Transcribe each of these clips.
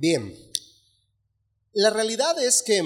Bien, la realidad es que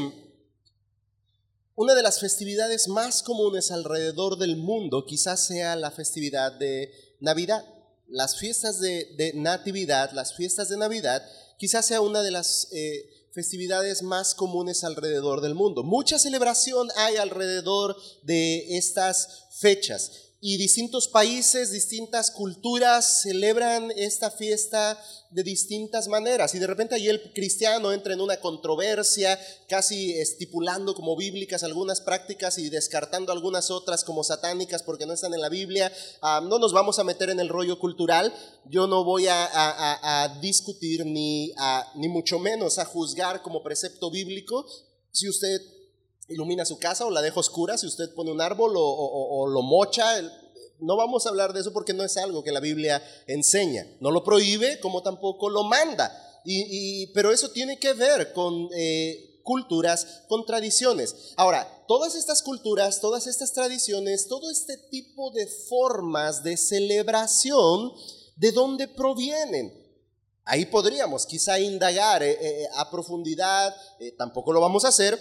una de las festividades más comunes alrededor del mundo quizás sea la festividad de Navidad. Las fiestas de, Natividad, las fiestas de Navidad, quizás sea una de las eh, festividades más comunes alrededor del mundo. Mucha celebración hay alrededor de estas fechas y distintos países, distintas culturas celebran esta fiesta de distintas maneras. Y de repente ahí el cristiano entra en una controversia, casi estipulando como bíblicas algunas prácticas y descartando algunas otras como satánicas porque no están en la Biblia. Ah, no nos vamos a meter en el rollo cultural. Yo no voy a, discutir ni, ni mucho menos a juzgar como precepto bíblico si usted ilumina su casa o la deja oscura, si usted pone un árbol o, lo mocha, no vamos a hablar de eso porque no es algo que la Biblia enseña. No lo prohíbe como tampoco lo manda. Y, pero eso tiene que ver con eh, culturas, con tradiciones. Ahora, todas estas culturas, todas estas tradiciones, todo este tipo de formas de celebración, ¿de dónde provienen? Ahí podríamos quizá indagar eh, eh, a profundidad, tampoco lo vamos a hacer,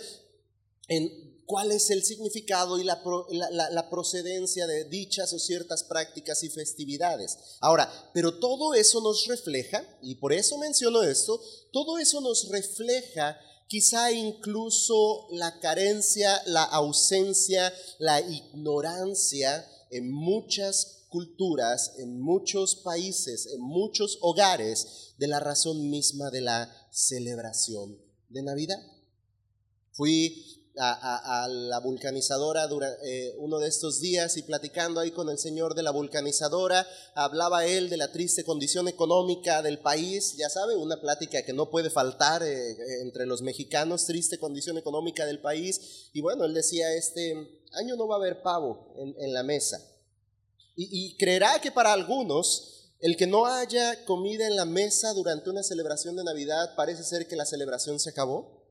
en cuál es el significado y la, procedencia de dichas o ciertas prácticas y festividades. Ahora, pero todo eso nos refleja, y por eso menciono esto, todo eso nos refleja quizá incluso la carencia, la ausencia, la ignorancia en muchas culturas, en muchos países, en muchos hogares de la razón misma de la celebración de Navidad. Fui a, la vulcanizadora durante eh, uno de estos días y platicando ahí con el señor de la vulcanizadora, hablaba él de la triste condición económica del país, ya sabe, una plática que no puede faltar eh, entre los mexicanos, triste condición económica del país, y bueno, él decía, este año no va a haber pavo en, la mesa. Y, y creerá que para algunos el que no haya comida en la mesa durante una celebración de Navidad parece ser que la celebración se acabó.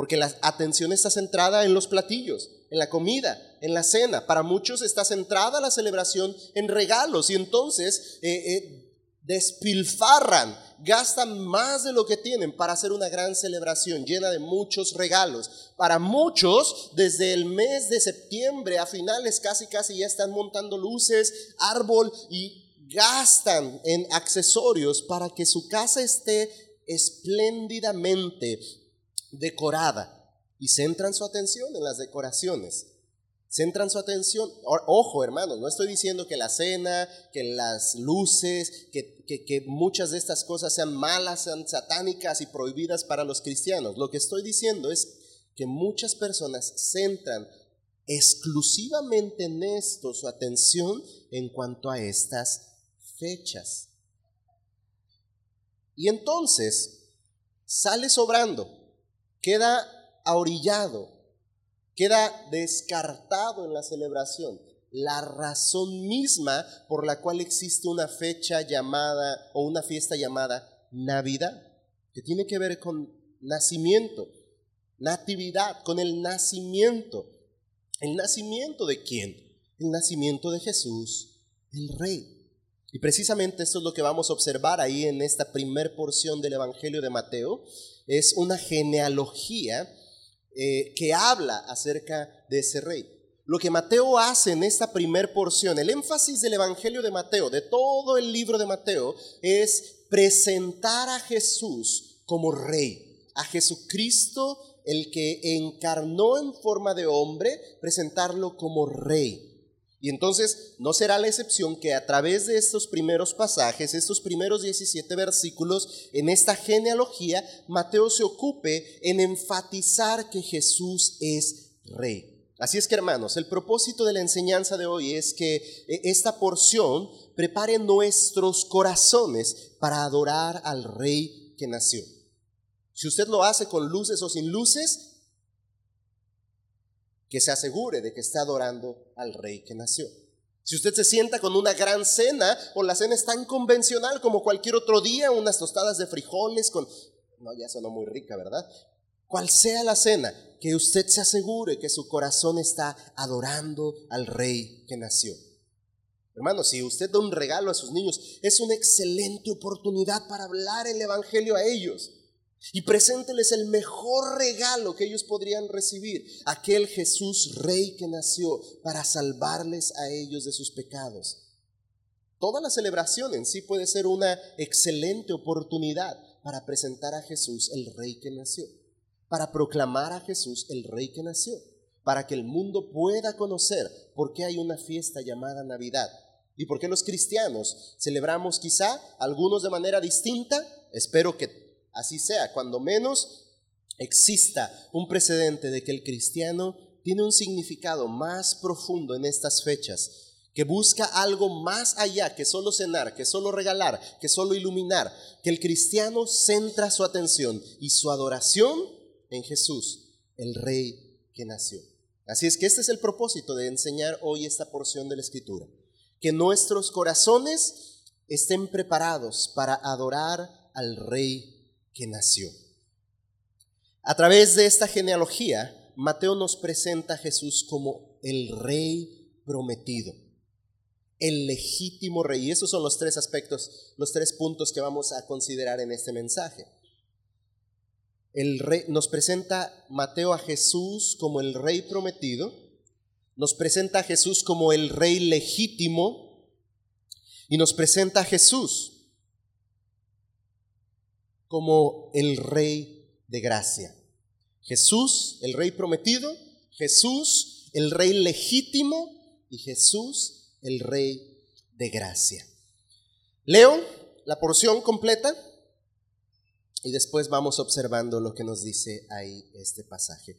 Porque la atención está centrada en los platillos, en la comida, en la cena. Para muchos está centrada la celebración en regalos y entonces eh, eh, despilfarran, gastan más de lo que tienen para hacer una gran celebración llena de muchos regalos. Para muchos, desde el mes de septiembre a finales casi casi ya están montando luces, árbol y gastan en accesorios para que su casa esté espléndidamente decorada y centran su atención en las decoraciones. Centran su atención, ojo hermanos, no estoy diciendo que la cena, que las luces, que, que, muchas de estas cosas sean malas, sean satánicas y prohibidas para los cristianos. Lo que estoy diciendo es que muchas personas centran exclusivamente en esto su atención en cuanto a estas fechas. Y entonces sale sobrando queda ahorillado, queda descartado en la celebración la razón misma por la cual existe una fecha llamada o una fiesta llamada Navidad, que tiene que ver con nacimiento, natividad, con el nacimiento. ¿El nacimiento de quién? El nacimiento de Jesús, el Rey. Y precisamente esto es lo que vamos a observar ahí en esta primer porción del Evangelio de Mateo. Es una genealogía eh, que habla acerca de ese rey. Lo que Mateo hace en esta primer porción, el énfasis del Evangelio de Mateo, de todo el libro de Mateo, es presentar a Jesús como rey, a Jesucristo, el que encarnó en forma de hombre, presentarlo como rey. Y entonces no será la excepción que a través de estos primeros pasajes, estos primeros 17 versículos, en esta genealogía, Mateo se ocupe en enfatizar que Jesús es rey. Así es que hermanos, el propósito de la enseñanza de hoy es que eh, esta porción prepare nuestros corazones para adorar al rey que nació. Si usted lo hace con luces o sin luces, que se asegure de que está adorando al rey que nació. Si usted se sienta con una gran cena o la cena es tan convencional como cualquier otro día, unas tostadas de frijoles con... No, ya sonó muy rica, ¿verdad? Cual sea la cena, que usted se asegure que su corazón está adorando al rey que nació. Hermano, si usted da un regalo a sus niños, es una excelente oportunidad para hablar el Evangelio a ellos. Y presénteles el mejor regalo que ellos podrían recibir, aquel Jesús Rey que nació para salvarles a ellos de sus pecados. Toda la celebración en sí puede ser una excelente oportunidad para presentar a Jesús el Rey que nació, para proclamar a Jesús el Rey que nació, para que el mundo pueda conocer por qué hay una fiesta llamada Navidad y por qué los cristianos celebramos quizá algunos de manera distinta. Espero que así sea, cuando menos exista un precedente de que el cristiano tiene un significado más profundo en estas fechas que busca algo más allá que solo cenar, que solo regalar, que solo iluminar, que el cristiano centra su atención y su adoración en Jesús, el Rey que nació. Así es que este es el propósito de enseñar hoy esta porción de la Escritura, que nuestros corazones estén preparados para adorar al Rey que nació. A través de esta genealogía, Mateo nos presenta a Jesús como el Rey prometido el legítimo rey. Y esos son los tres aspectos, los tres puntos que vamos a considerar en este mensaje. El rey, nos presenta Mateo a Jesús como el rey prometido, nos presenta a Jesús como el rey legítimo y nos presenta a Jesús como el rey de gracia. Jesús, el rey prometido, Jesús, el rey legítimo y Jesús, el Rey de gracia. Leo la porción completa y después vamos observando lo que nos dice ahí este pasaje.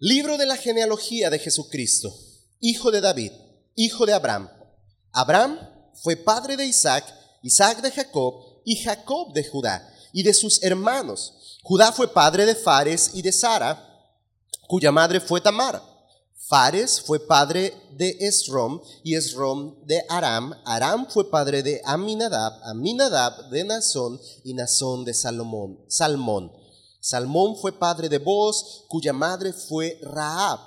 Libro de la genealogía de Jesucristo, hijo de David, hijo de Abraham. Abraham fue padre de Isaac, Isaac de Jacob y Jacob de Judá y de sus hermanos. Judá fue padre de Fares y de Sara, cuya madre fue Tamar. Fares fue padre de Esrom y Esrom de Aram. Aram fue padre de Aminadab, Aminadab de Nazón y Nazón de Salomón, Salmón. Salmón fue padre de Boz, cuya madre fue Raab.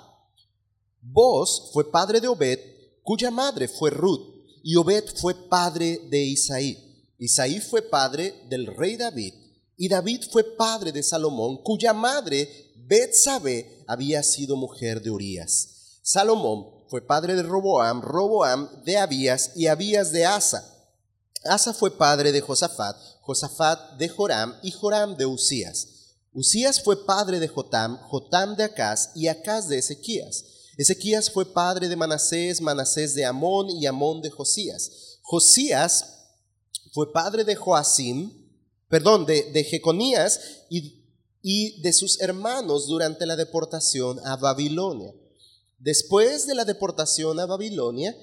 Boz fue padre de Obed, cuya madre fue Ruth. Y Obed fue padre de Isaí. Isaí fue padre del rey David. Y David fue padre de Salomón, cuya madre Betsabe había sido mujer de Urías. Salomón fue padre de Roboam, Roboam de Abías y Abías de Asa. Asa fue padre de Josafat, Josafat de Joram y Joram de Usías. Usías fue padre de Jotam, Jotam de Acaz y Acaz de Ezequías. Ezequías fue padre de Manasés, Manasés de Amón y Amón de Josías. Josías fue padre de Joacim, perdón, de, de Jeconías y y de sus hermanos durante la deportación a Babilonia. Después de la deportación a Babilonia,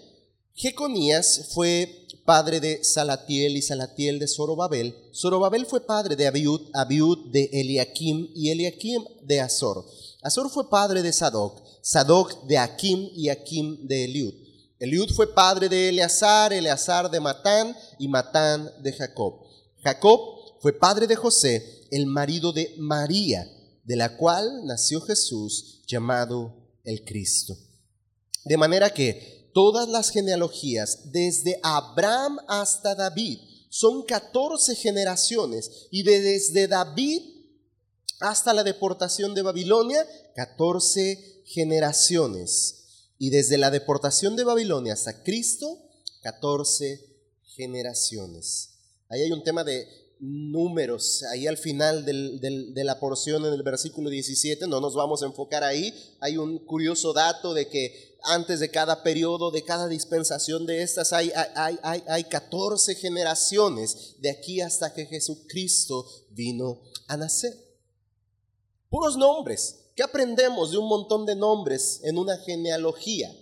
Jeconías fue padre de Salatiel y Salatiel de Zorobabel. Zorobabel fue padre de Abiud, Abiud de Eliakim y Eliakim de Azor. Azor fue padre de Sadoc, Sadoc de Akim y Akim de Eliud. Eliud fue padre de Eleazar, Eleazar de Matán y Matán de Jacob. Jacob fue padre de José el marido de María, de la cual nació Jesús llamado el Cristo. De manera que todas las genealogías, desde Abraham hasta David, son 14 generaciones y desde David hasta la deportación de Babilonia, 14 generaciones. Y desde la deportación de Babilonia hasta Cristo, 14 generaciones. Ahí hay un tema de números, ahí al final de la porción en el versículo 17, no nos vamos a enfocar ahí, hay un curioso dato de que antes de cada periodo, de cada dispensación de estas, hay, hay, hay, hay 14 generaciones de aquí hasta que Jesucristo vino a nacer. Puros nombres. ¿Qué aprendemos de un montón de nombres en una genealogía?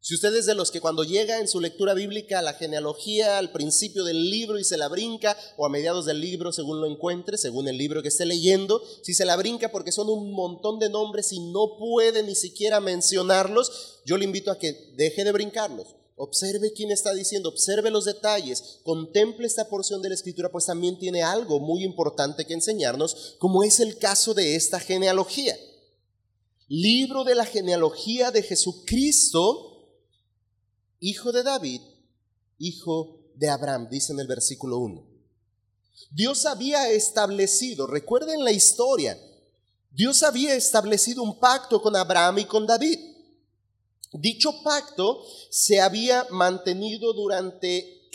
Si usted es de los que cuando llega en su lectura bíblica a la genealogía, al principio del libro y se la brinca, o a mediados del libro según lo encuentre, según el libro que esté leyendo, si se la brinca porque son un montón de nombres y no puede ni siquiera mencionarlos, yo le invito a que deje de brincarlos. Observe quién está diciendo, observe los detalles, contemple esta porción de la escritura, pues también tiene algo muy importante que enseñarnos, como es el caso de esta genealogía. Libro de la genealogía de Jesucristo hijo de David, hijo de Abraham, dice en el versículo 1. Dios había establecido, recuerden la historia, Dios había establecido un pacto con Abraham y con David. Dicho pacto se había mantenido durante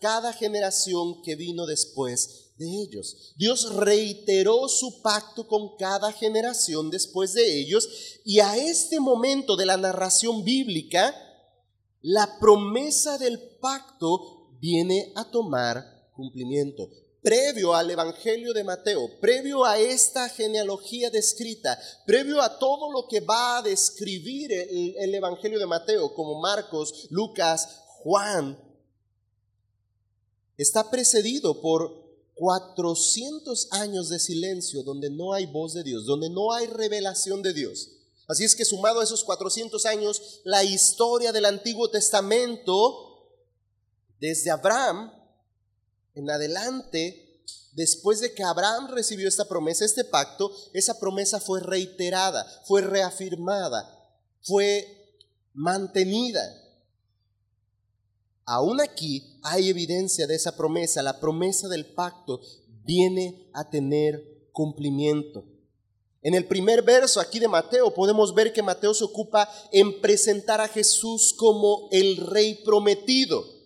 cada generación que vino después de ellos. Dios reiteró su pacto con cada generación después de ellos y a este momento de la narración bíblica, la promesa del pacto viene a tomar cumplimiento previo al Evangelio de Mateo, previo a esta genealogía descrita, previo a todo lo que va a describir el, Evangelio de Mateo, como Marcos, Lucas, Juan, está precedido por 400 años de silencio donde no hay voz de Dios, donde no hay revelación de Dios. Así es que sumado a esos 400 años, la historia del Antiguo Testamento, desde Abraham en adelante, después de que Abraham recibió esta promesa, este pacto, esa promesa fue reiterada, fue reafirmada, fue mantenida. Aún aquí hay evidencia de esa promesa, la promesa del pacto viene a tener cumplimiento. En el primer verso aquí de Mateo podemos ver que Mateo se ocupa en presentar a Jesús como el rey prometido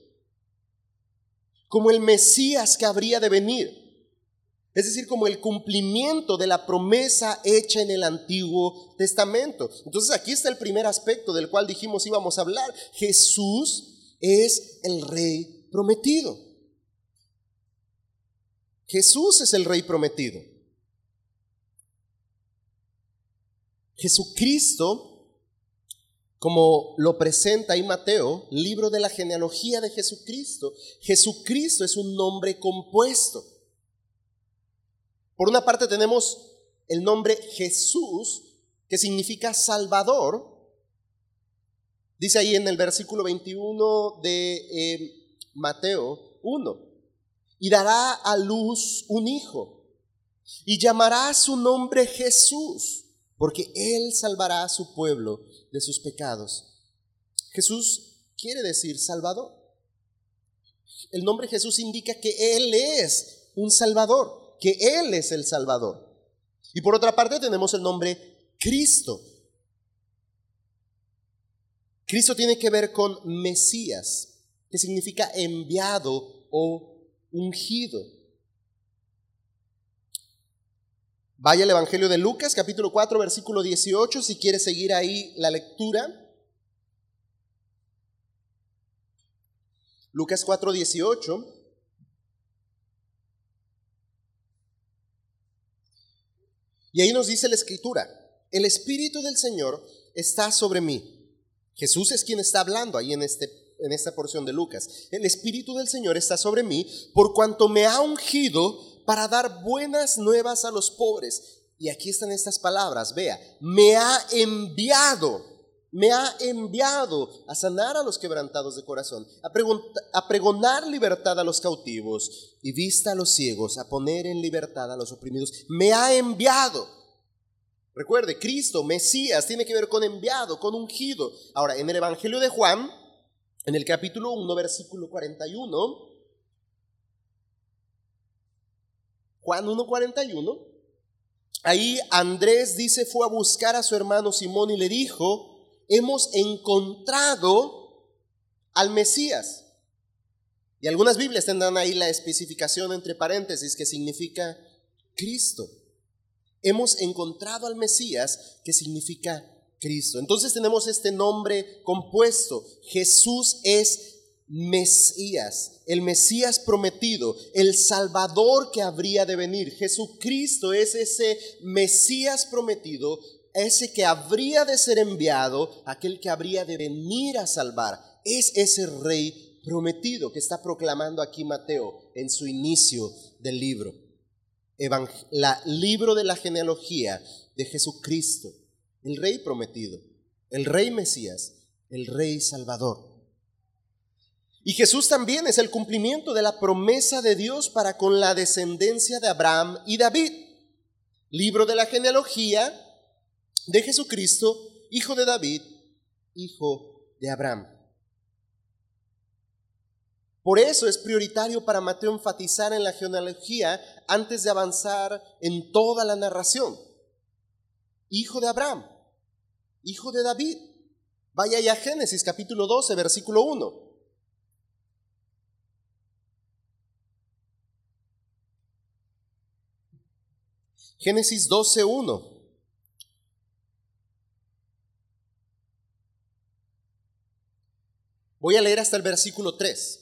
como el Mesías que habría de venir. Es decir, como el cumplimiento de la promesa hecha en el Antiguo Testamento. Entonces aquí está el primer aspecto del cual dijimos íbamos a hablar. Jesús es el rey prometido. Jesús es el rey prometido. Jesucristo como lo presenta ahí Mateo, libro de la genealogía de Jesucristo. Jesucristo es un nombre compuesto. Por una parte tenemos el nombre Jesús, que significa Salvador. Dice ahí en el versículo 21 de eh, Mateo 1, y dará a luz un hijo, y llamará su nombre Jesús, porque él salvará a su pueblo de sus pecados. Jesús quiere decir Salvador. El nombre Jesús indica que Él es un Salvador, que Él es el Salvador. Y por otra parte tenemos el nombre Cristo. Cristo tiene que ver con Mesías, que significa enviado o ungido. Vaya al Evangelio de Lucas, capítulo 4, versículo 18, si quiere seguir ahí la lectura. Lucas 4, 18. Y ahí nos dice la escritura, el Espíritu del Señor está sobre mí. Jesús es quien está hablando ahí en, este, en esta porción de Lucas. El Espíritu del Señor está sobre mí por cuanto me ha ungido para dar buenas nuevas a los pobres. Y aquí están estas palabras, vea, me ha enviado, me ha enviado a sanar a los quebrantados de corazón, a, a pregonar libertad a los cautivos y vista a los ciegos, a poner en libertad a los oprimidos. Me ha enviado. Recuerde, Cristo, Mesías, tiene que ver con enviado, con ungido. Ahora, en el Evangelio de Juan, en el capítulo 1, versículo 41, Juan 1.41, ahí Andrés dice fue a buscar a su hermano Simón y le dijo, hemos encontrado al Mesías. Y algunas Biblias tendrán ahí la especificación entre paréntesis que significa Cristo. Hemos encontrado al Mesías que significa Cristo. Entonces tenemos este nombre compuesto. Jesús es Mesías, el Mesías prometido, el Salvador que habría de venir. Jesucristo es ese Mesías prometido, ese que habría de ser enviado, aquel que habría de venir a salvar. Es ese rey prometido que está proclamando aquí Mateo en su inicio del libro. Libro de la genealogía de Jesucristo, el rey prometido, el rey Mesías, el rey Salvador. Y Jesús también es el cumplimiento de la promesa de Dios para con la descendencia de Abraham y David. Libro de la genealogía de Jesucristo, hijo de David, hijo de Abraham. Por eso es prioritario para Mateo enfatizar en la genealogía antes de avanzar en toda la narración. Hijo de Abraham, hijo de David. Vaya ya a Génesis capítulo 12, versículo 1. Génesis 12, 1. Voy a leer hasta el versículo 3.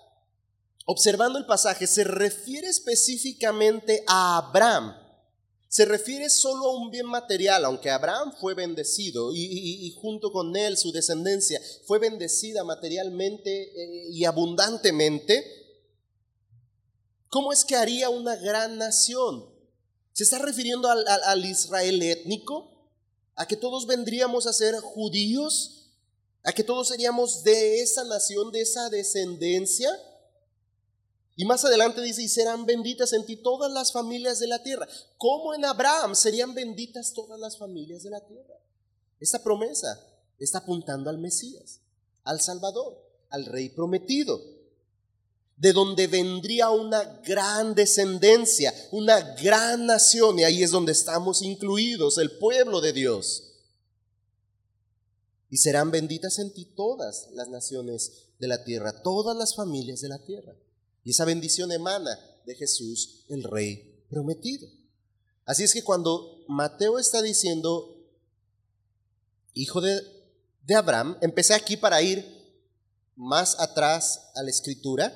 observando el pasaje, se refiere específicamente a Abraham. Se refiere solo a un bien material, aunque Abraham fue bendecido y, junto con él su descendencia fue bendecida materialmente eh, y abundantemente. ¿Cómo es que haría una gran nación? ¿Se está refiriendo al, al Israel étnico? ¿A que todos vendríamos a ser judíos? ¿A que todos seríamos de esa nación, de esa descendencia? Y más adelante dice, y serán benditas en ti todas las familias de la tierra. Como en Abraham serían benditas todas las familias de la tierra. Esta promesa está apuntando al Mesías, al Salvador, al Rey prometido, de donde vendría una gran descendencia, una gran nación, y ahí es donde estamos incluidos, el pueblo de Dios. Y serán benditas en ti todas las naciones de la tierra, todas las familias de la tierra. Y esa bendición emana de Jesús, el Rey prometido. Así es que cuando Mateo está diciendo, hijo de, de Abraham, empecé aquí para ir más atrás a la escritura,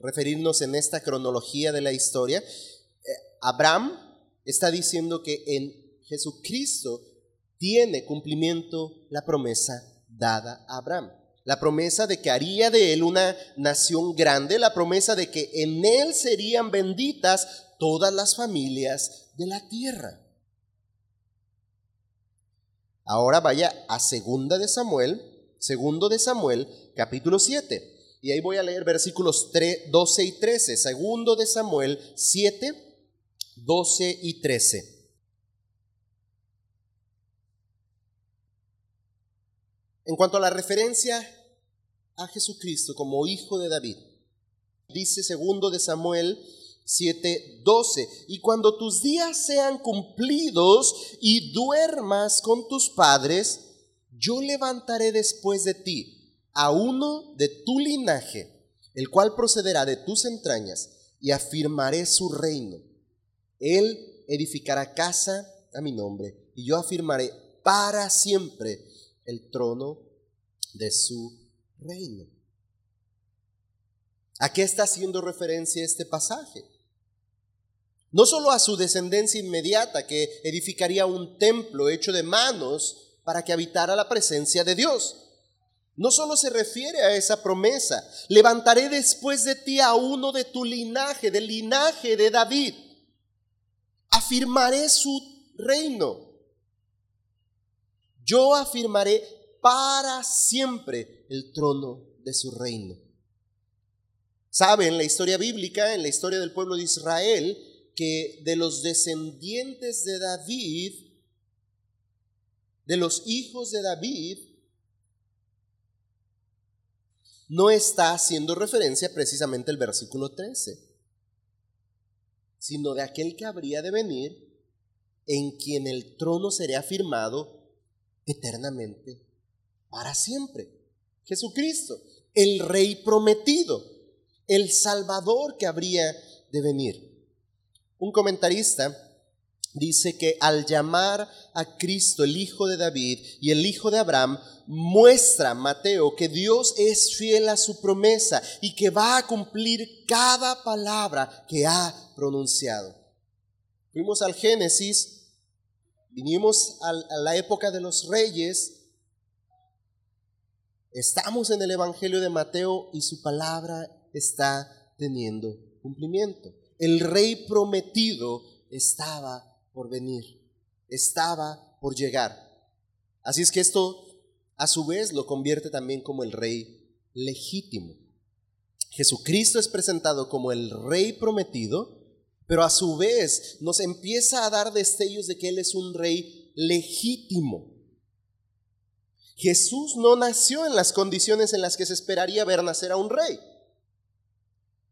referirnos en esta cronología de la historia. Eh, Abraham está diciendo que en Jesucristo tiene cumplimiento la promesa dada a Abraham la promesa de que haría de él una nación grande, la promesa de que en él serían benditas todas las familias de la tierra. Ahora vaya a segunda de Samuel, segundo de Samuel, capítulo 7. Y ahí voy a leer versículos 12 y 13. Segundo de Samuel 7, 12 y 13. En cuanto a la referencia a Jesucristo como hijo de David, dice segundo de Samuel 7:12, y cuando tus días sean cumplidos y duermas con tus padres, yo levantaré después de ti a uno de tu linaje, el cual procederá de tus entrañas, y afirmaré su reino. Él edificará casa a mi nombre, y yo afirmaré para siempre el trono de su reino. ¿A qué está haciendo referencia este pasaje? No solo a su descendencia inmediata que edificaría un templo hecho de manos para que habitara la presencia de Dios. No solo se refiere a esa promesa, levantaré después de ti a uno de tu linaje, del linaje de David. Afirmaré su reino. Yo afirmaré para siempre el trono de su reino. Sabe en la historia bíblica, en la historia del pueblo de Israel, que de los descendientes de David, de los hijos de David, no está haciendo referencia precisamente el versículo 13, sino de aquel que habría de venir, en quien el trono sería afirmado eternamente, para siempre. Jesucristo, el Rey prometido, el Salvador que habría de venir. Un comentarista dice que al llamar a Cristo el Hijo de David y el Hijo de Abraham, muestra Mateo que Dios es fiel a su promesa y que va a cumplir cada palabra que ha pronunciado. Fuimos al Génesis Vinimos a la época de los reyes, estamos en el Evangelio de Mateo y su palabra está teniendo cumplimiento. El rey prometido estaba por venir, estaba por llegar. Así es que esto a su vez lo convierte también como el rey legítimo. Jesucristo es presentado como el rey prometido, pero a su vez nos empieza a dar destellos de que Él es un rey legítimo. Jesús no nació en las condiciones en las que se esperaría ver nacer a un rey.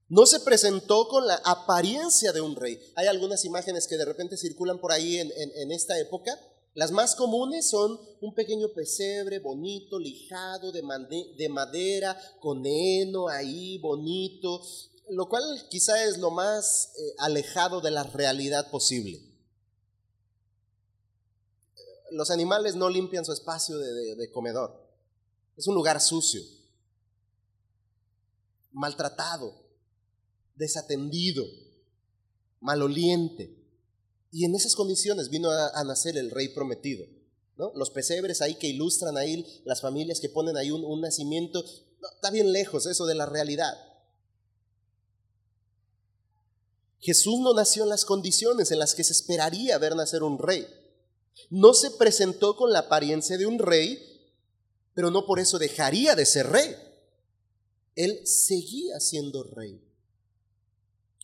No se presentó con la apariencia de un rey. Hay algunas imágenes que de repente circulan por ahí en, esta época las más comunes son un pequeño pesebre bonito, lijado, de, madera, con heno ahí, bonito, lo cual quizá es lo más eh, alejado de la realidad posible. Los animales no limpian su espacio de comedor. Es un lugar sucio, maltratado, desatendido, maloliente. Y en esas condiciones vino a, nacer el rey prometido. ¿no? Los pesebres ahí que ilustran ahí, las familias que ponen ahí un, nacimiento, está bien lejos eso de la realidad. Jesús no nació en las condiciones en las que se esperaría ver nacer un rey. No se presentó con la apariencia de un rey, pero no por eso dejaría de ser rey. Él seguía siendo rey.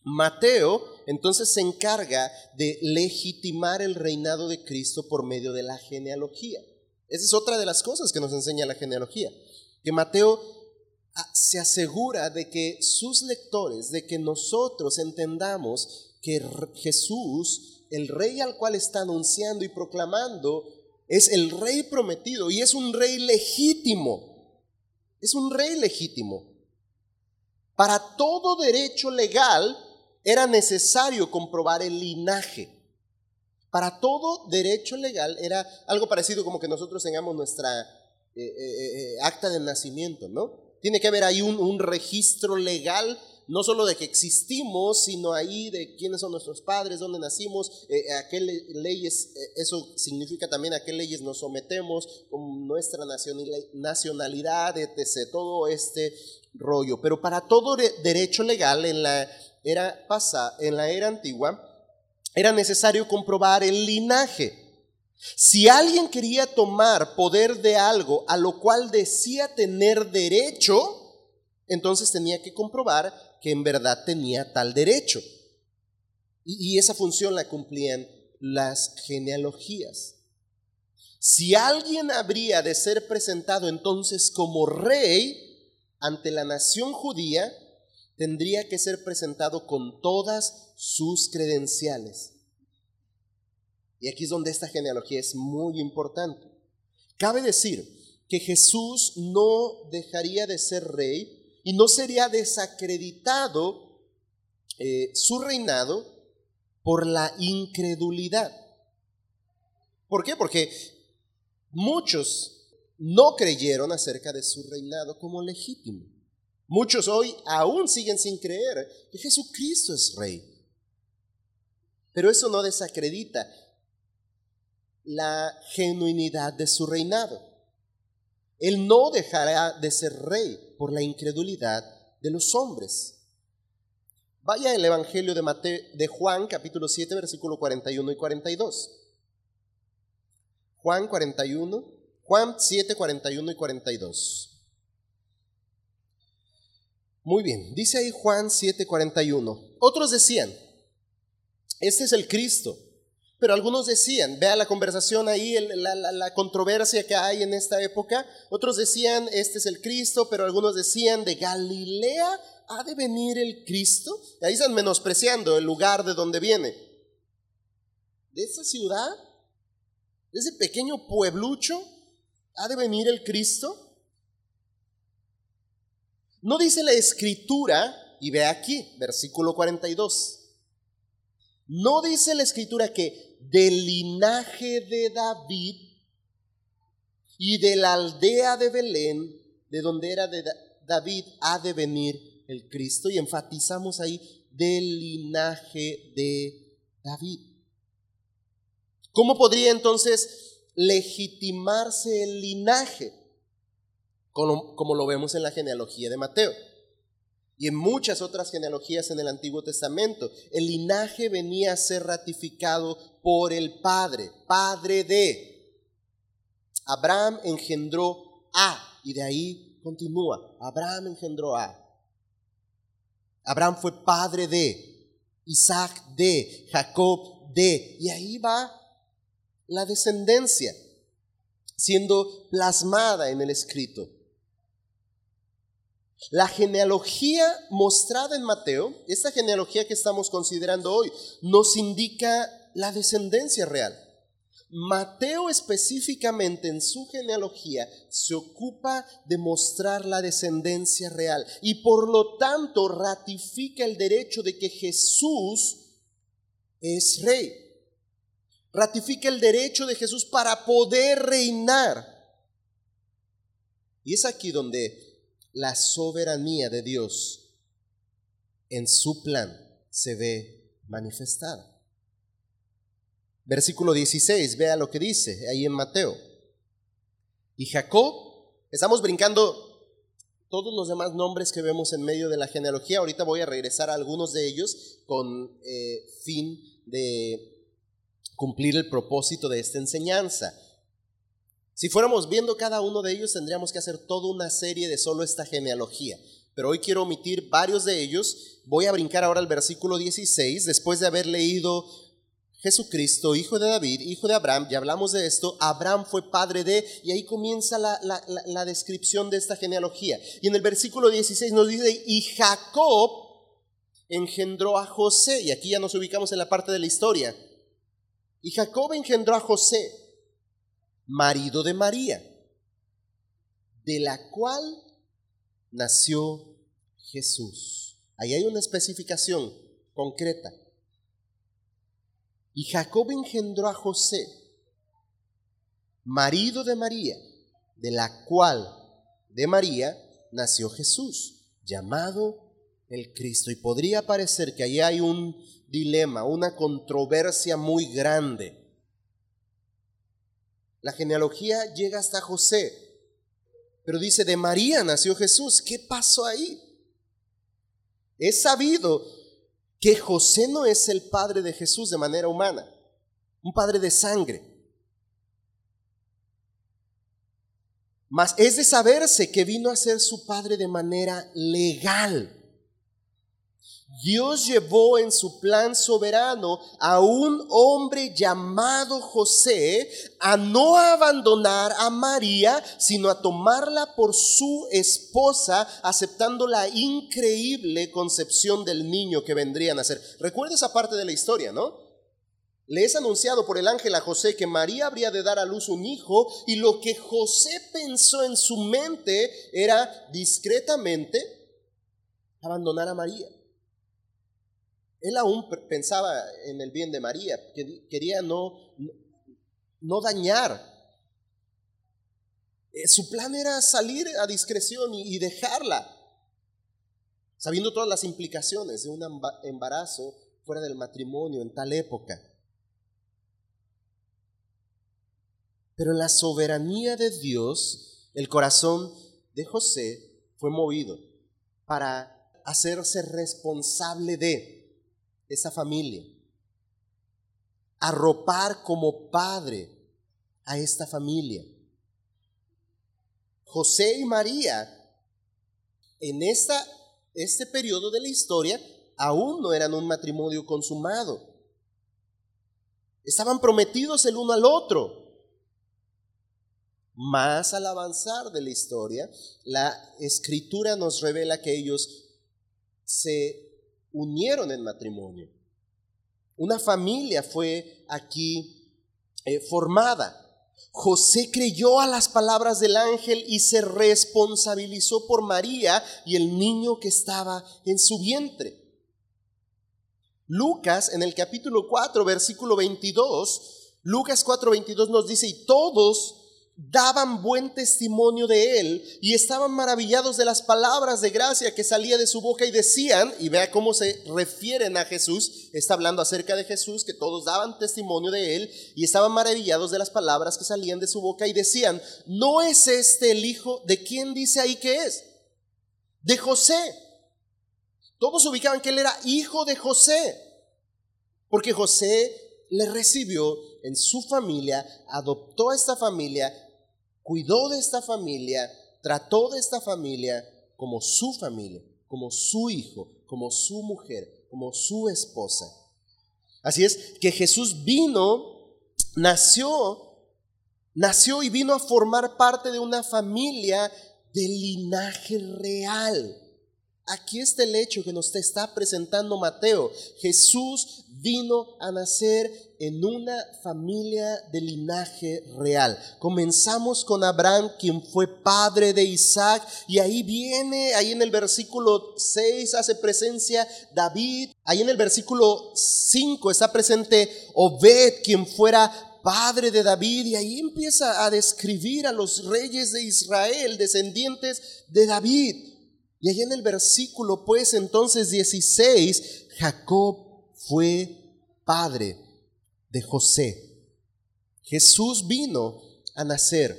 Mateo entonces se encarga de legitimar el reinado de Cristo por medio de la genealogía. Esa es otra de las cosas que nos enseña la genealogía, que Mateo se asegura de que sus lectores, de que nosotros entendamos que Jesús, el rey al cual está anunciando y proclamando, es el rey prometido y es un rey legítimo. Es un rey legítimo. Para todo derecho legal, era necesario comprobar el linaje. Para todo derecho legal era algo parecido como que nosotros tengamos nuestra eh, eh, eh, acta de nacimiento, ¿no? Tiene que haber ahí un, registro legal, no solo de que existimos, sino ahí de quiénes son nuestros padres, dónde nacimos, a qué leyes, eso significa también a qué leyes nos sometemos, con nuestra nacionalidad, etc., todo este rollo. Pero para todo derecho legal en la era pasa en la era antigua, era necesario comprobar el linaje. Si alguien quería tomar poder de algo a lo cual decía tener derecho, entonces tenía que comprobar que en verdad tenía tal derecho. Y, esa función la cumplían las genealogías. Si alguien habría de ser presentado entonces como rey ante la nación judía, tendría que ser presentado con todas sus credenciales. Y aquí es donde esta genealogía es muy importante. Cabe decir que Jesús no dejaría de ser rey y no sería desacreditado eh, su reinado por la incredulidad. ¿Por qué? Porque muchos no creyeron acerca de su reinado como legítimo. Muchos hoy aún siguen sin creer que Jesucristo es rey. Pero eso no desacredita la genuinidad de su reinado. Él no dejará de ser rey por la incredulidad de los hombres. Vaya el Evangelio de, de Juan, capítulo 7, versículo 41 y 42. Juan 41, Juan 7, 41 y 42. Muy bien, dice ahí Juan 7:41. Otros decían, este es el Cristo. Pero algunos decían, vea la conversación ahí, la, controversia que hay en esta época. Otros decían, este es el Cristo, pero algunos decían, de Galilea ha de venir el Cristo. ahí están menospreciando el lugar de donde viene. De esa ciudad, de ese pequeño pueblucho, ha de venir el Cristo. No dice la escritura, y ve aquí, versículo 42. No dice la escritura que del linaje de David y de la aldea de Belén, de donde era de David, ha de venir el Cristo. Y enfatizamos ahí del linaje de David. ¿Cómo podría entonces legitimarse el linaje? Como, como, lo vemos en la genealogía de Mateo y en muchas otras genealogías en el Antiguo Testamento. El linaje venía a ser ratificado por el Padre, Padre de. Abraham engendró a, y de ahí continúa. Abraham engendró a. Abraham fue padre de, Isaac de, Jacob de, y ahí va la descendencia siendo plasmada en el escrito. La genealogía mostrada en Mateo, esta genealogía que estamos considerando hoy, nos indica la descendencia real. Mateo específicamente en su genealogía se ocupa de mostrar la descendencia real y por lo tanto ratifica el derecho de que Jesús es rey. Ratifica el derecho de Jesús para poder reinar. Y es aquí donde la soberanía de Dios en su plan se ve manifestada. Versículo 16, vea lo que dice ahí en Mateo. Y Jacob, estamos brincando todos los demás nombres que vemos en medio de la genealogía. Ahorita voy a regresar a algunos de ellos con eh, fin de cumplir el propósito de esta enseñanza. Si fuéramos viendo cada uno de ellos, tendríamos que hacer toda una serie de solo esta genealogía. Pero hoy quiero omitir varios de ellos. Voy a brincar ahora al versículo 16, después de haber leído Jesucristo, hijo de David, hijo de Abraham, ya hablamos de esto, Abraham fue padre de, y ahí comienza la, la, descripción de esta genealogía. Y en el versículo 16 nos dice, y Jacob engendró a José, y aquí ya nos ubicamos en la parte de la historia. Y Jacob engendró a José marido de María, de la cual nació Jesús. Ahí hay una especificación concreta. Y Jacob engendró a José, marido de María, de la cual de María nació Jesús, llamado el Cristo. Y podría parecer que ahí hay un dilema, una controversia muy grande la genealogía llega hasta José, pero dice, de María nació Jesús. ¿Qué pasó ahí? Es sabido que José no es el padre de Jesús de manera humana, un padre de sangre. Mas es de saberse que vino a ser su padre de manera legal. Dios llevó en su plan soberano a un hombre llamado José a no abandonar a María, sino a tomarla por su esposa, aceptando la increíble concepción del niño que vendría a nacer. Recuerda esa parte de la historia, ¿no? Le es anunciado por el ángel a José que María habría de dar a luz un hijo y lo que José pensó en su mente era discretamente abandonar a María. Él aún pensaba en el bien de María, quería no, no dañar. Eh, su plan era salir a discreción y dejarla, sabiendo todas las implicaciones de un embarazo fuera del matrimonio en tal época. Pero en la soberanía de Dios, el corazón de José fue movido para hacerse responsable de esa familia. Arropar como padre a esta familia. José y María, en este periodo de la historia, aún no eran un matrimonio consumado. Estaban prometidos el uno al otro. Más al avanzar de la historia, la escritura nos revela que ellos se unieron en matrimonio. Una familia fue aquí eh, formada. José creyó a las palabras del ángel y se responsabilizó por María y el niño que estaba en su vientre. Lucas en el capítulo 4, versículo 22, Lucas 4, 22 nos dice, y todos daban buen testimonio de él y estaban maravillados de las palabras de gracia que salía de su boca y decían, y vea cómo se refieren a Jesús, está hablando acerca de Jesús, que todos daban testimonio de él y estaban maravillados de las palabras que salían de su boca y decían, ¿no es este el hijo de quién dice ahí que es? De José. Todos ubicaban que él era hijo de José, porque José le recibió en su familia, adoptó a esta familia, cuidó de esta familia, trató de esta familia como su familia, como su hijo, como su mujer, como su esposa. Así es que Jesús vino, nació, nació y vino a formar parte de una familia de linaje real. Aquí está el hecho que nos está presentando Mateo. Jesús vino a nacer en una familia de linaje real. Comenzamos con Abraham, quien fue padre de Isaac, y ahí viene, ahí en el versículo 6 hace presencia David, ahí en el versículo 5 está presente Obed, quien fuera padre de David, y ahí empieza a describir a los reyes de Israel, descendientes de David. Y ahí en el versículo, pues entonces 16, Jacob fue padre de José. Jesús vino a nacer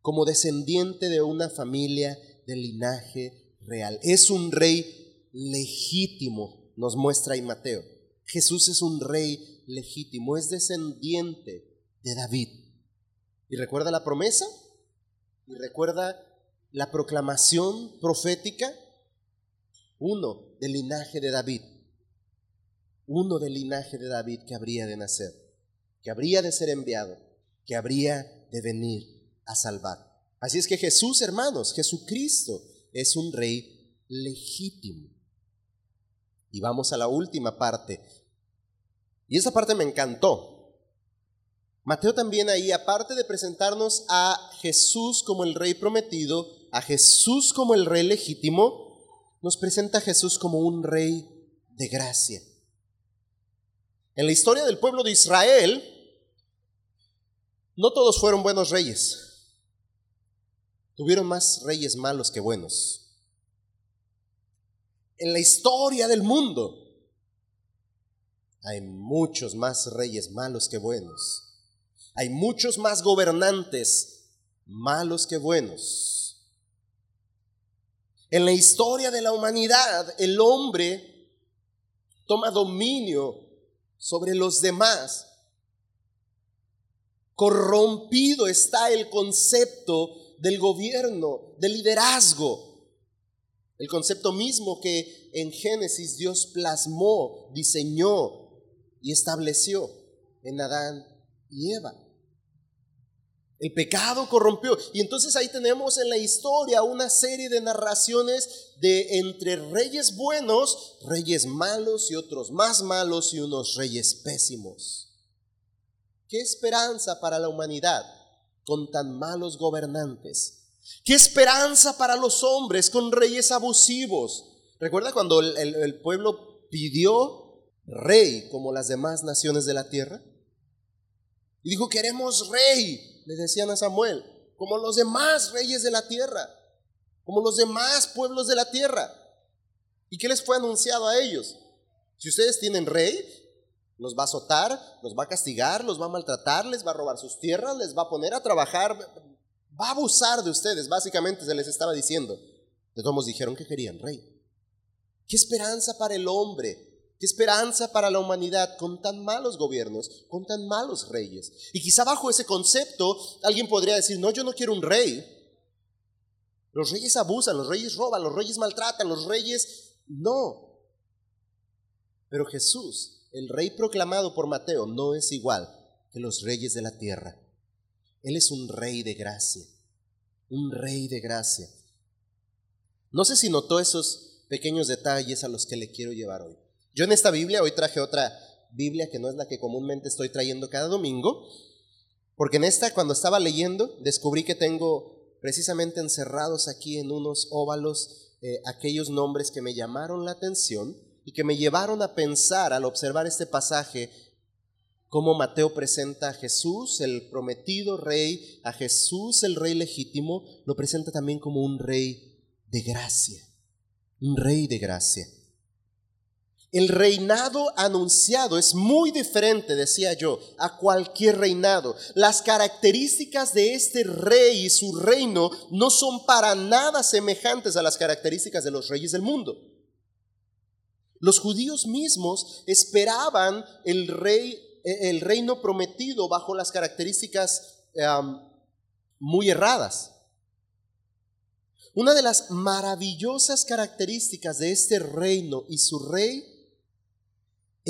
como descendiente de una familia de linaje real. Es un rey legítimo, nos muestra ahí Mateo. Jesús es un rey legítimo, es descendiente de David. ¿Y recuerda la promesa? ¿Y recuerda la proclamación profética? Uno del linaje de David uno del linaje de David que habría de nacer, que habría de ser enviado, que habría de venir a salvar. Así es que Jesús, hermanos, Jesucristo es un rey legítimo. Y vamos a la última parte. Y esa parte me encantó. Mateo también ahí, aparte de presentarnos a Jesús como el rey prometido, a Jesús como el rey legítimo, nos presenta a Jesús como un rey de gracia. En la historia del pueblo de Israel, no todos fueron buenos reyes. Tuvieron más reyes malos que buenos. En la historia del mundo hay muchos más reyes malos que buenos. Hay muchos más gobernantes malos que buenos. En la historia de la humanidad, el hombre toma dominio sobre los demás. Corrompido está el concepto del gobierno, del liderazgo. El concepto mismo que en Génesis Dios plasmó, diseñó y estableció en Adán y Eva. El pecado corrompió. Y entonces ahí tenemos en la historia una serie de narraciones de entre reyes buenos, reyes malos y otros más malos y unos reyes pésimos. ¿Qué esperanza para la humanidad con tan malos gobernantes? ¿Qué esperanza para los hombres con reyes abusivos? ¿Recuerda cuando el, pueblo pidió rey como las demás naciones de la tierra? Y dijo, queremos rey le decían a Samuel, como los demás reyes de la tierra, como los demás pueblos de la tierra. ¿Y qué les fue anunciado a ellos? Si ustedes tienen rey, los va a azotar, los va a castigar, los va a maltratar, les va a robar sus tierras, les va a poner a trabajar, va a abusar de ustedes, básicamente se les estaba diciendo. De todos dijeron que querían rey. ¿Qué esperanza para el hombre ¿Qué esperanza para la humanidad con tan malos gobiernos, con tan malos reyes? Y quizá bajo ese concepto alguien podría decir, no, yo no quiero un rey. Los reyes abusan, los reyes roban, los reyes maltratan, los reyes... No. Pero Jesús, el rey proclamado por Mateo, no es igual que los reyes de la tierra. Él es un rey de gracia, un rey de gracia. No sé si notó esos pequeños detalles a los que le quiero llevar hoy. Yo en esta Biblia, hoy traje otra Biblia que no es la que comúnmente estoy trayendo cada domingo, porque en esta cuando estaba leyendo descubrí que tengo precisamente encerrados aquí en unos óvalos eh, aquellos nombres que me llamaron la atención y que me llevaron a pensar al observar este pasaje cómo Mateo presenta a Jesús, el prometido rey, a Jesús, el rey legítimo, lo presenta también como un rey de gracia, un rey de gracia. El reinado anunciado es muy diferente, decía yo, a cualquier reinado. Las características de este rey y su reino no son para nada semejantes a las características de los reyes del mundo. Los judíos mismos esperaban el, rey, e, el reino prometido bajo las características muy erradas. Una de las maravillosas características de este reino y su rey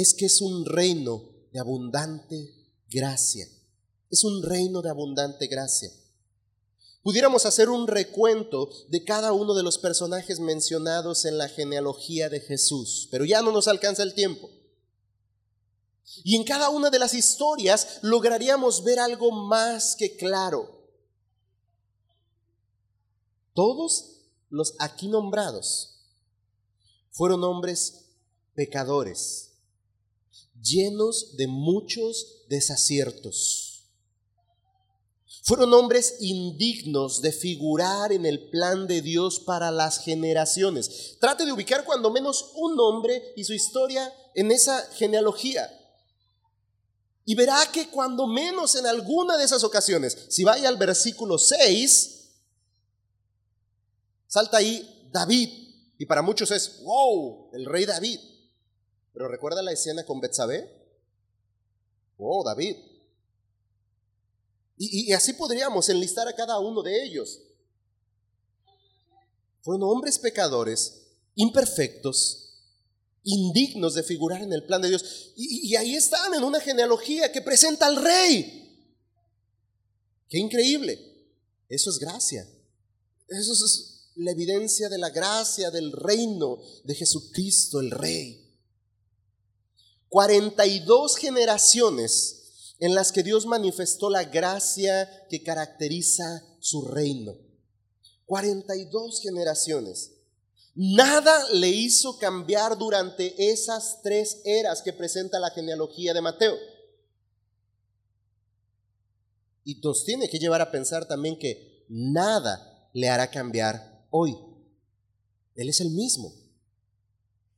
es que es un reino de abundante gracia. Es un reino de abundante gracia. Pudiéramos hacer un recuento de cada uno de los personajes mencionados en la genealogía de Jesús, pero ya no nos alcanza el tiempo. Y en cada una de las historias lograríamos ver algo más que claro. Todos los aquí nombrados fueron hombres pecadores, llenos de muchos desaciertos fueron hombres indignos de figurar en el plan de Dios para las generaciones. Trate de ubicar cuando menos un nombre y su historia en esa genealogía. Y verá que cuando menos en alguna de esas ocasiones, si vaya al versículo 6, salta ahí David. Y para muchos es, wow, el rey David. Pero recuerda la escena con Betsabé. Wow, David. Y, así podríamos enlistar a cada uno de ellos. Fueron hombres pecadores, imperfectos, indignos de figurar en el plan de Dios. Y, ahí están en una genealogía que presenta al rey. Qué increíble. Eso es gracia. Eso es la evidencia de la gracia del reino de Jesucristo, el rey. 42 generaciones en las que Dios manifestó la gracia que caracteriza su reino. 42 generaciones. Nada le hizo cambiar durante esas tres eras que presenta la genealogía de Mateo. Y nos tiene que llevar a pensar también que nada le hará cambiar hoy. Él es el mismo.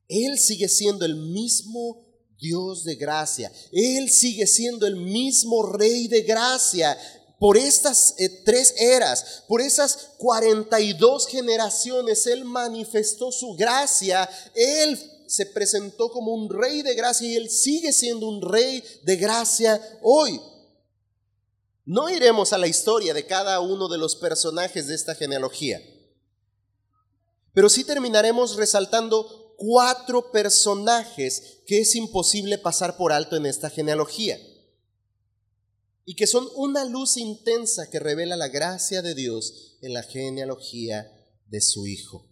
Él sigue siendo el mismo Dios de gracia. Él sigue siendo el mismo rey de gracia por estas eh, tres eras, por esas 42 generaciones, Él manifestó su gracia, Él se presentó como un rey de gracia y Él sigue siendo un rey de gracia hoy. No iremos a la historia de cada uno de los personajes de esta genealogía, pero sí terminaremos resaltando cuatro personajes que es imposible pasar por alto en esta genealogía y que son una luz intensa que revela la gracia de Dios en la genealogía de su Hijo.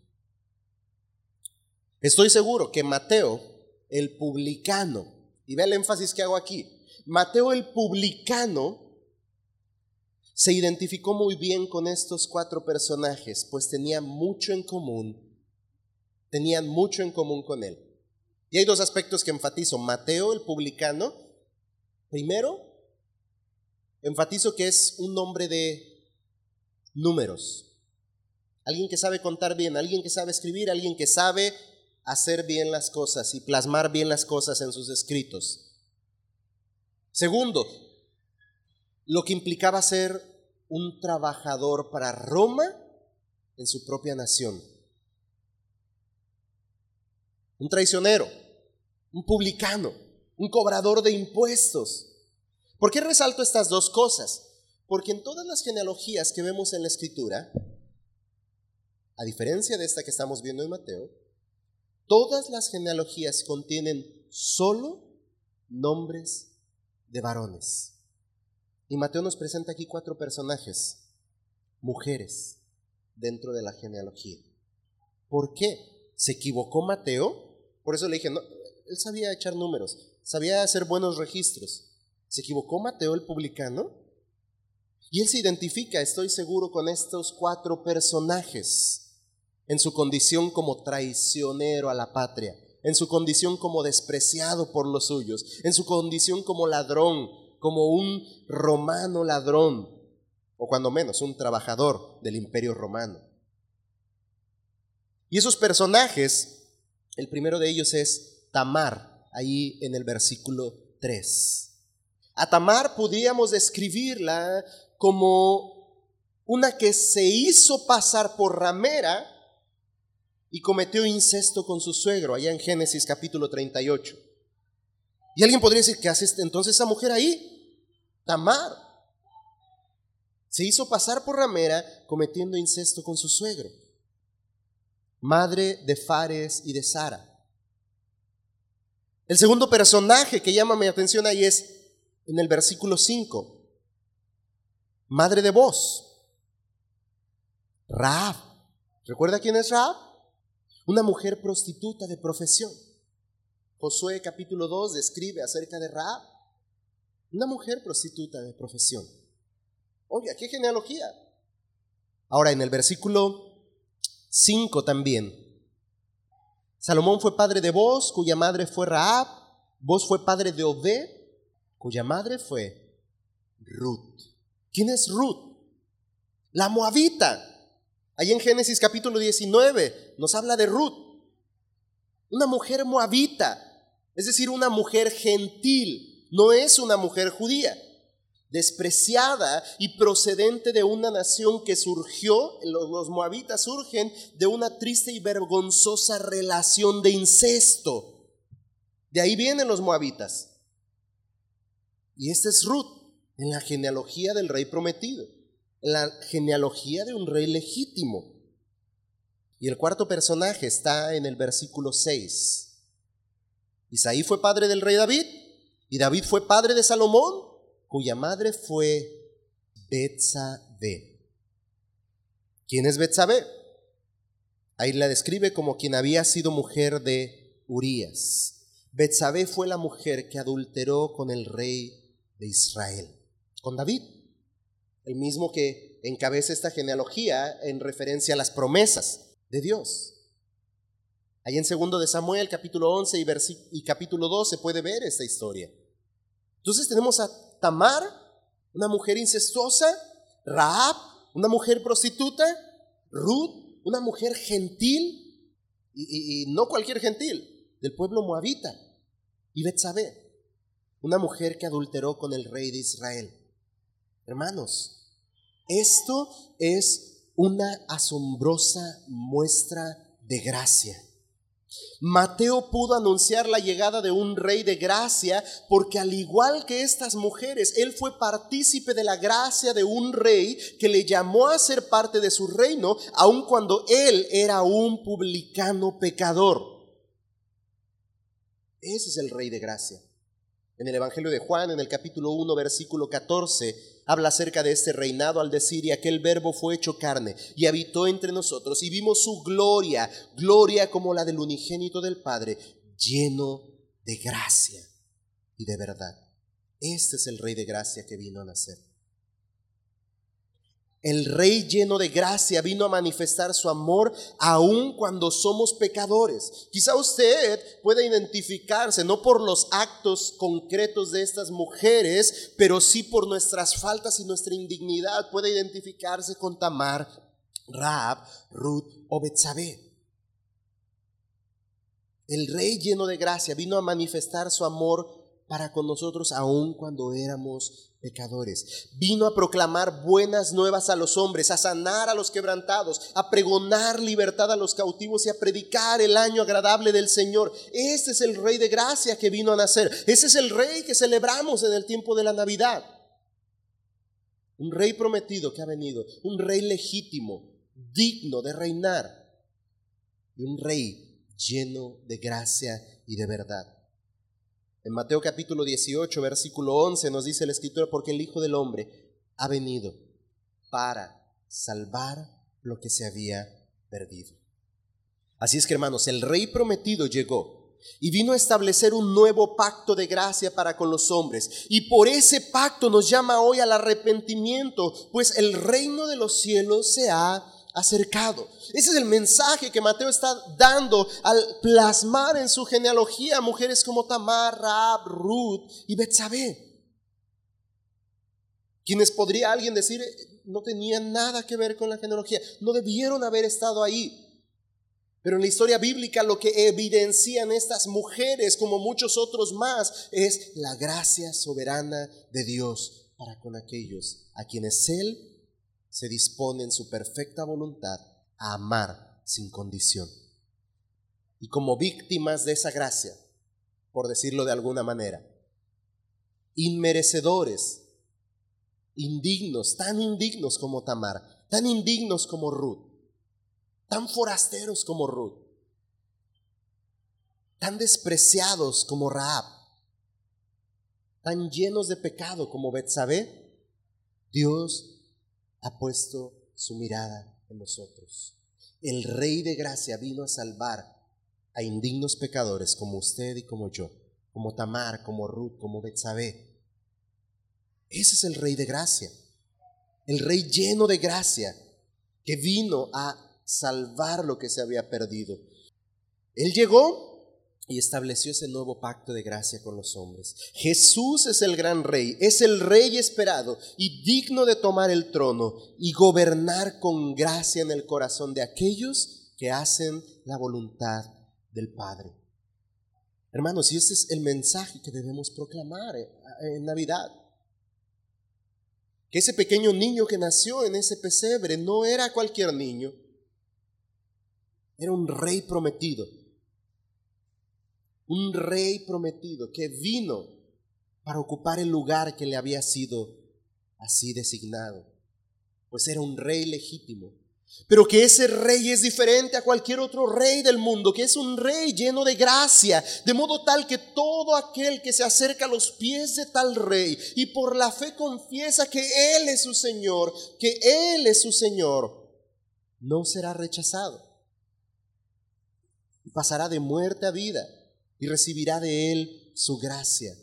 Estoy seguro que Mateo, el publicano, y ve el énfasis que hago aquí, Mateo el publicano se identificó muy bien con estos cuatro personajes, pues tenía mucho en común tenían mucho en común con él. Y hay dos aspectos que enfatizo. Mateo, el publicano, primero, enfatizo que es un hombre de números. Alguien que sabe contar bien, alguien que sabe escribir, alguien que sabe hacer bien las cosas y plasmar bien las cosas en sus escritos. Segundo, lo que implicaba ser un trabajador para Roma en su propia nación un traicionero, un publicano, un cobrador de impuestos. ¿Por qué resalto estas dos cosas? Porque en todas las genealogías que vemos en la escritura, a diferencia de esta que estamos viendo en Mateo, todas las genealogías contienen solo nombres de varones. Y Mateo nos presenta aquí cuatro personajes, mujeres, dentro de la genealogía. ¿Por qué? ¿Se equivocó Mateo? Por eso le dije, no, él sabía echar números, sabía hacer buenos registros. ¿Se equivocó Mateo el publicano? Y él se identifica, estoy seguro, con estos cuatro personajes en su condición como traicionero a la patria, en su condición como despreciado por los suyos, en su condición como ladrón, como un romano ladrón, o cuando menos un trabajador del imperio romano. Y esos personajes, el primero de ellos es Tamar, ahí en el versículo 3. A Tamar podríamos describirla como una que se hizo pasar por ramera y cometió incesto con su suegro, allá en Génesis capítulo 38. Y alguien podría decir, ¿qué hace este, entonces esa mujer ahí? Tamar. Se hizo pasar por ramera cometiendo incesto con su suegro. Madre de Fares y de Sara. El segundo personaje que llama mi atención ahí es en el versículo 5. Madre de voz. Raab. ¿Recuerda quién es Raab? Una mujer prostituta de profesión. Josué capítulo 2 describe acerca de Raab. Una mujer prostituta de profesión. Oiga, qué genealogía. Ahora en el versículo 5 también. Salomón fue padre de Boz, cuya madre fue Raab. Boz fue padre de Obed, cuya madre fue Ruth. ¿Quién es Ruth? La moabita. Ahí en Génesis capítulo 19 nos habla de Ruth. Una mujer moabita, es decir, una mujer gentil, no es una mujer judía, despreciada y procedente de una nación que surgió, los, moabitas surgen de una triste y vergonzosa relación de incesto. De ahí vienen los moabitas. Y esta es Ruth, en la genealogía del rey prometido, en la genealogía de un rey legítimo. Y el cuarto personaje está en el versículo 6. Isaí fue padre del rey David y David fue padre de Salomón, cuya madre fue Betsabé. ¿Quién es Betsabé? Ahí la describe como quien había sido mujer de Urías. Betsabé fue la mujer que adulteró con el rey de Israel, con David, el mismo que encabeza esta genealogía en referencia a las promesas de Dios. Ahí en segundo de Samuel, capítulo 11 y, y capítulo 12 puede ver esta historia. Entonces tenemos a Tamar, una mujer incestuosa, Raab, una mujer prostituta, Ruth, una mujer gentil, y, no cualquier gentil, del pueblo moabita, y Betsabé, una mujer que adulteró con el rey de Israel. Hermanos, esto es una asombrosa muestra de gracia. Mateo pudo anunciar la llegada de un rey de gracia porque al igual que estas mujeres, él fue partícipe de la gracia de un rey que le llamó a ser parte de su reino, aun cuando él era un publicano pecador. Ese es el rey de gracia. En el Evangelio de Juan, en el capítulo 1, versículo 14, habla acerca de este reinado al decir, y aquel verbo fue hecho carne y habitó entre nosotros y vimos su gloria, gloria como la del unigénito del Padre, lleno de gracia y de verdad. Este es el Rey de gracia que vino a nacer. El Rey lleno de gracia vino a manifestar su amor aun cuando somos pecadores. Quizá usted pueda identificarse no por los actos concretos de estas mujeres, pero sí por nuestras faltas y nuestra indignidad. Puede identificarse con Tamar, Raab, Ruth o Betsabé. El Rey lleno de gracia vino a manifestar su amor para con nosotros aun cuando éramos pecadores. Vino a proclamar buenas nuevas a los hombres, a sanar a los quebrantados, a pregonar libertad a los cautivos y a predicar el año agradable del Señor. Este es el Rey de gracia que vino a nacer. Ese es el Rey que celebramos en el tiempo de la Navidad. Un Rey prometido que ha venido, un Rey legítimo, digno de reinar y un Rey lleno de gracia y de verdad. En Mateo capítulo 18, versículo 11 nos dice el escritor, porque el Hijo del Hombre ha venido para salvar lo que se había perdido. Así es que hermanos, el rey prometido llegó y vino a establecer un nuevo pacto de gracia para con los hombres. Y por ese pacto nos llama hoy al arrepentimiento, pues el reino de los cielos se ha acercado. Ese es el mensaje que Mateo está dando al plasmar en su genealogía mujeres como Tamar, Raab, Ruth y Betsabé. Quienes podría alguien decir no tenían nada que ver con la genealogía, no debieron haber estado ahí. Pero en la historia bíblica lo que evidencian estas mujeres, como muchos otros más, es la gracia soberana de Dios para con aquellos a quienes Él se dispone en su perfecta voluntad a amar sin condición. Y como víctimas de esa gracia, por decirlo de alguna manera, inmerecedores, indignos, tan indignos como Tamar, tan indignos como Ruth, tan forasteros como Ruth, tan despreciados como Raab, tan llenos de pecado como Betsabé, Dios ha puesto su mirada en nosotros. El Rey de Gracia vino a salvar a indignos pecadores como usted y como yo, como Tamar, como Ruth, como Betsabé. Ese es el Rey de Gracia, el Rey lleno de gracia que vino a salvar lo que se había perdido. Él llegó y estableció ese nuevo pacto de gracia con los hombres. Jesús es el gran rey, es el rey esperado y digno de tomar el trono y gobernar con gracia en el corazón de aquellos que hacen la voluntad del Padre. Hermanos, y este es el mensaje que debemos proclamar en Navidad. Que ese pequeño niño que nació en ese pesebre no era cualquier niño, era un rey prometido. Un rey prometido que vino para ocupar el lugar que le había sido así designado. Pues era un rey legítimo. Pero que ese rey es diferente a cualquier otro rey del mundo, que es un rey lleno de gracia, de modo tal que todo aquel que se acerca a los pies de tal rey y por la fe confiesa que Él es su Señor, que Él es su Señor, no será rechazado pasará de muerte a vida y recibirá de Él su gracia.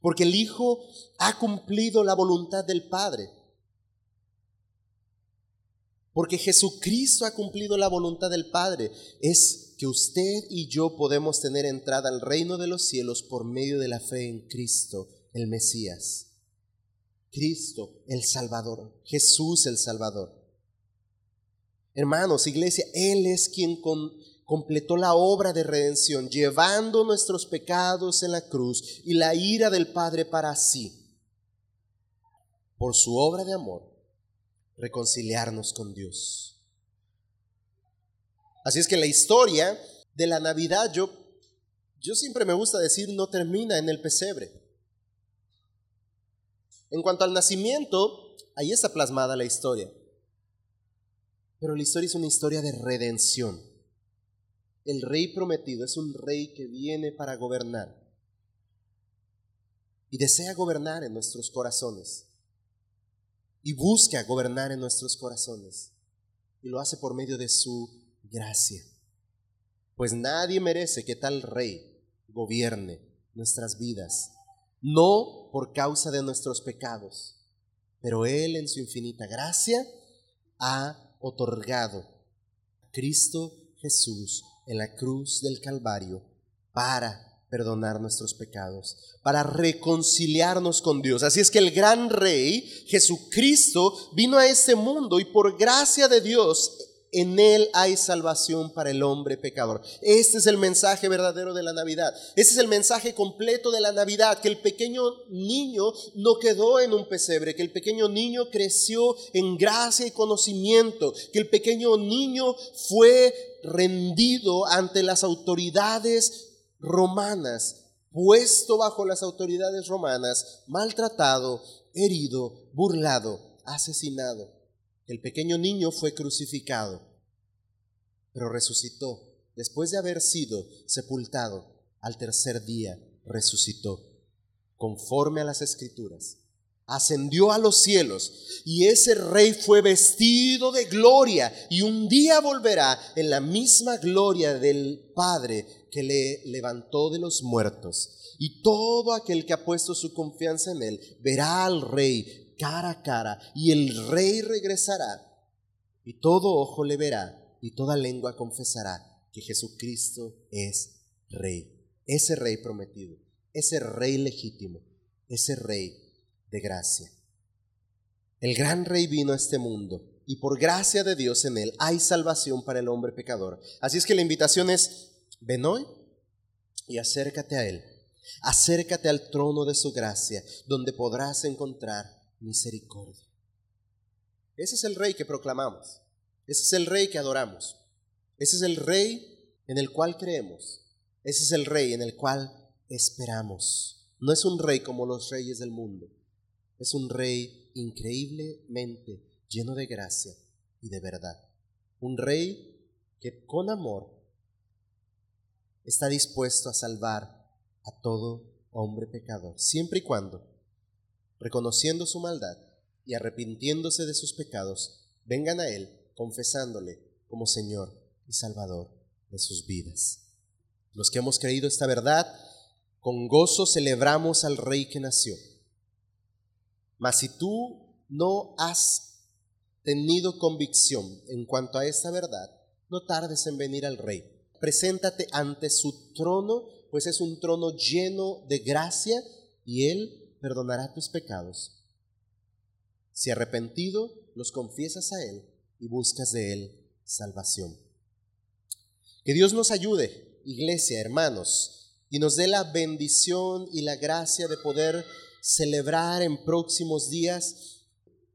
Porque el Hijo ha cumplido la voluntad del Padre. Porque Jesucristo ha cumplido la voluntad del Padre. Es que usted y yo podemos tener entrada al reino de los cielos por medio de la fe en Cristo, el Mesías. Cristo, el Salvador. Jesús, el Salvador. Hermanos, iglesia, Él es quien completó la obra de redención, llevando nuestros pecados en la cruz y la ira del Padre para sí, por su obra de amor, reconciliarnos con Dios. Así es que la historia de la Navidad, yo, yo siempre me gusta decir, no termina en el pesebre. En cuanto al nacimiento, ahí está plasmada la historia. Pero la historia es una historia de redención. El rey prometido es un rey que viene para gobernar. Y desea gobernar en nuestros corazones. Y busca gobernar en nuestros corazones. Y lo hace por medio de su gracia. Pues nadie merece que tal rey gobierne nuestras vidas, no por causa de nuestros pecados, pero Él en su infinita gracia ha otorgado Cristo Jesús en la cruz del Calvario para perdonar nuestros pecados, para reconciliarnos con Dios. Así es que el gran rey, Jesucristo, vino a este mundo y por gracia de Dios en Él hay salvación para el hombre pecador. Este es el mensaje verdadero de la Navidad. Este es el mensaje completo de la Navidad, que el pequeño niño no quedó en un pesebre, que el pequeño niño creció en gracia y conocimiento, que el pequeño niño fue rendido ante las autoridades romanas, puesto bajo las autoridades romanas, maltratado, herido, burlado, asesinado el pequeño niño fue crucificado, pero resucitó. Después de haber sido sepultado, al tercer día resucitó, conforme a las escrituras. Ascendió a los cielos y ese rey fue vestido de gloria y un día volverá en la misma gloria del Padre que le levantó de los muertos. Y todo aquel que ha puesto su confianza en él verá al rey cara a cara y el rey regresará y todo ojo le verá y toda lengua confesará que Jesucristo es Rey, ese Rey prometido, ese Rey legítimo, ese Rey de gracia. El gran Rey vino a este mundo y por gracia de Dios en él hay salvación para el hombre pecador. Así es que la invitación es, ven hoy y acércate a Él. Acércate al trono de su gracia, donde podrás encontrar misericordia. Ese es el rey que proclamamos. Ese es el rey que adoramos. Ese es el rey en el cual creemos. Ese es el rey en el cual esperamos. No es un rey como los reyes del mundo. Es un rey increíblemente lleno de gracia y de verdad. Un rey que con amor está dispuesto a salvar a todo hombre pecador, siempre y cuando, reconociendo su maldad y arrepintiéndose de sus pecados, vengan a Él confesándole como Señor y Salvador de sus vidas. Los que hemos creído esta verdad, con gozo celebramos al Rey que nació. Mas si tú no has tenido convicción en cuanto a esta verdad, no tardes en venir al Rey preséntate ante su trono, pues es un trono lleno de gracia y Él perdonará tus pecados. Si arrepentido, los confiesas a Él y buscas de Él salvación. Que Dios nos ayude, iglesia, hermanos, y nos dé la bendición y la gracia de poder celebrar en próximos días,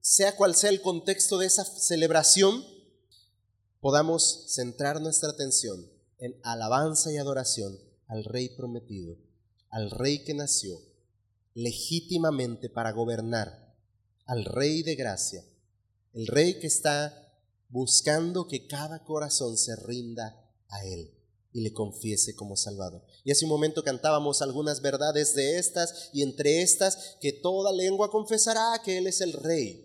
sea cual sea el contexto de esa celebración, podamos centrar nuestra atención en alabanza y adoración al Rey prometido, al Rey que nació legítimamente para gobernar, al Rey de gracia, el Rey que está buscando que cada corazón se rinda a Él y le confiese como Salvador. Y hace un momento cantábamos algunas verdades de estas y entre estas que toda lengua confesará que Él es el Rey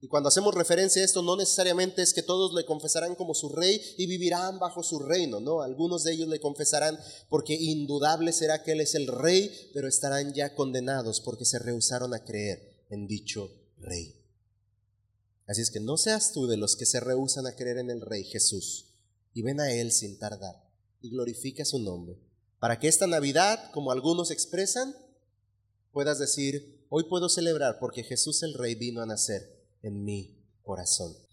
y cuando hacemos referencia a esto, no necesariamente es que todos le confesarán como su rey y vivirán bajo su reino, no, algunos de ellos le confesarán porque indudable será que Él es el rey, pero estarán ya condenados porque se rehusaron a creer en dicho rey. Así es que no seas tú de los que se rehusan a creer en el rey Jesús y ven a Él sin tardar y glorifica su nombre, para que esta Navidad, como algunos expresan, puedas decir, hoy puedo celebrar porque Jesús el rey vino a nacer en mi corazón.